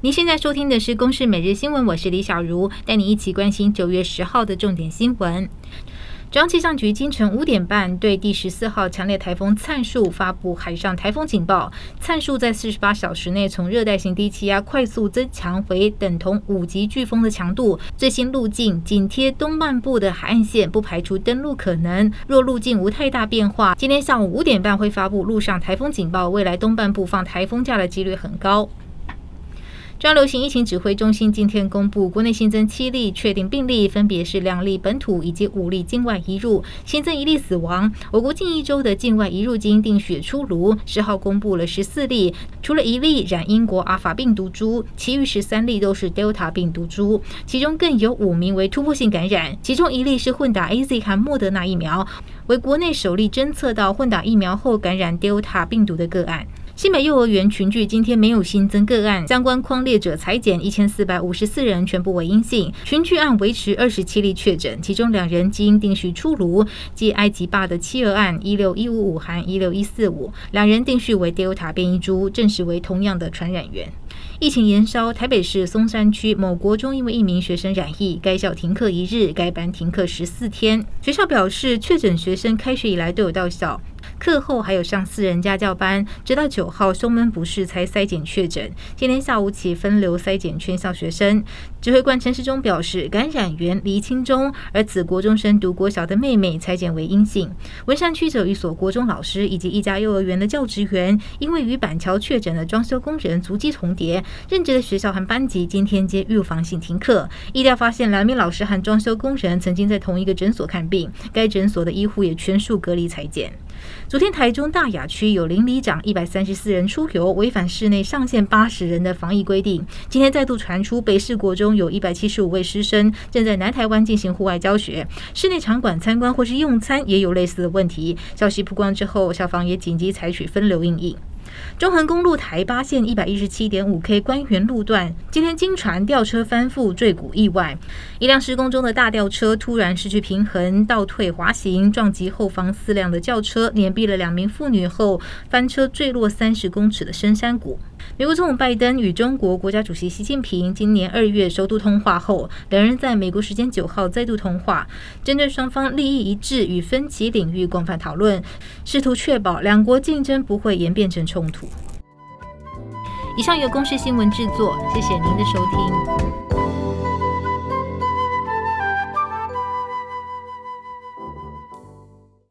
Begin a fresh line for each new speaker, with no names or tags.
您现在收听的是《公视每日新闻》，我是李小茹，带你一起关心九月十号的重点新闻。中央气象局今晨五点半对第十四号强烈台风灿树发布海上台风警报。灿树在四十八小时内从热带型低气压快速增强为等同五级飓风的强度，最新路径紧贴东半部的海岸线，不排除登陆可能。若路径无太大变化，今天下午五点半会发布陆上台风警报。未来东半部放台风假的几率很高。中央流行疫情指挥中心今天公布，国内新增七例确定病例，分别是两例本土以及五例境外移入，新增一例死亡。我国近一周的境外移入基因定序出炉，十号公布了十四例，除了一例染英国阿法病毒株，其余十三例都是 Delta 病毒株，其中更有五名为突破性感染，其中一例是混打 AZ 和莫德纳疫苗，为国内首例侦测到混打疫苗后感染 Delta 病毒的个案。新北幼儿园群聚今天没有新增个案，相关框列者裁减一千四百五十四人，全部为阴性。群聚案维持二十七例确诊，其中两人基因定序出炉，即埃及坝的妻儿案一六一五五含一六一四五，两人定序为 Delta 变异株，证实为同样的传染源。疫情延烧，台北市松山区某国中因为一名学生染疫，该校停课一日，该班停课十四天。学校表示，确诊学生开学以来都有到校。课后还有上私人家教班，直到九号胸闷不适才筛检确诊。今天下午起分流筛检全校学生。指挥官陈时中表示，感染源离清中，而此国中生读国小的妹妹采检为阴性。文山区有一所国中老师以及一家幼儿园的教职员，因为与板桥确诊的装修工人足迹重叠，任职的学校和班级今天皆预防性停课。医疗发现两名老师和装修工人曾经在同一个诊所看病，该诊所的医护也全数隔离采检。昨天台中大雅区有邻里长一百三十四人出游，违反室内上限八十人的防疫规定。今天再度传出北市国中有一百七十五位师生正在南台湾进行户外教学，室内场馆参观或是用餐也有类似的问题。消息曝光之后，校方也紧急采取分流应应。中横公路台八线一百一十七点五 K 关元路段，今天经传吊车翻覆坠谷意外，一辆施工中的大吊车突然失去平衡，倒退滑行，撞击后方四辆的轿车，碾毙了两名妇女后翻车坠落三十公尺的深山谷。美国总统拜登与中国国家主席习近平今年二月首度通话后，两人在美国时间九号再度通话，针对双方利益一致与分歧领域广泛讨论，试图确保两国竞争不会演变成冲突。以上由公视新闻制作，谢谢您的收听。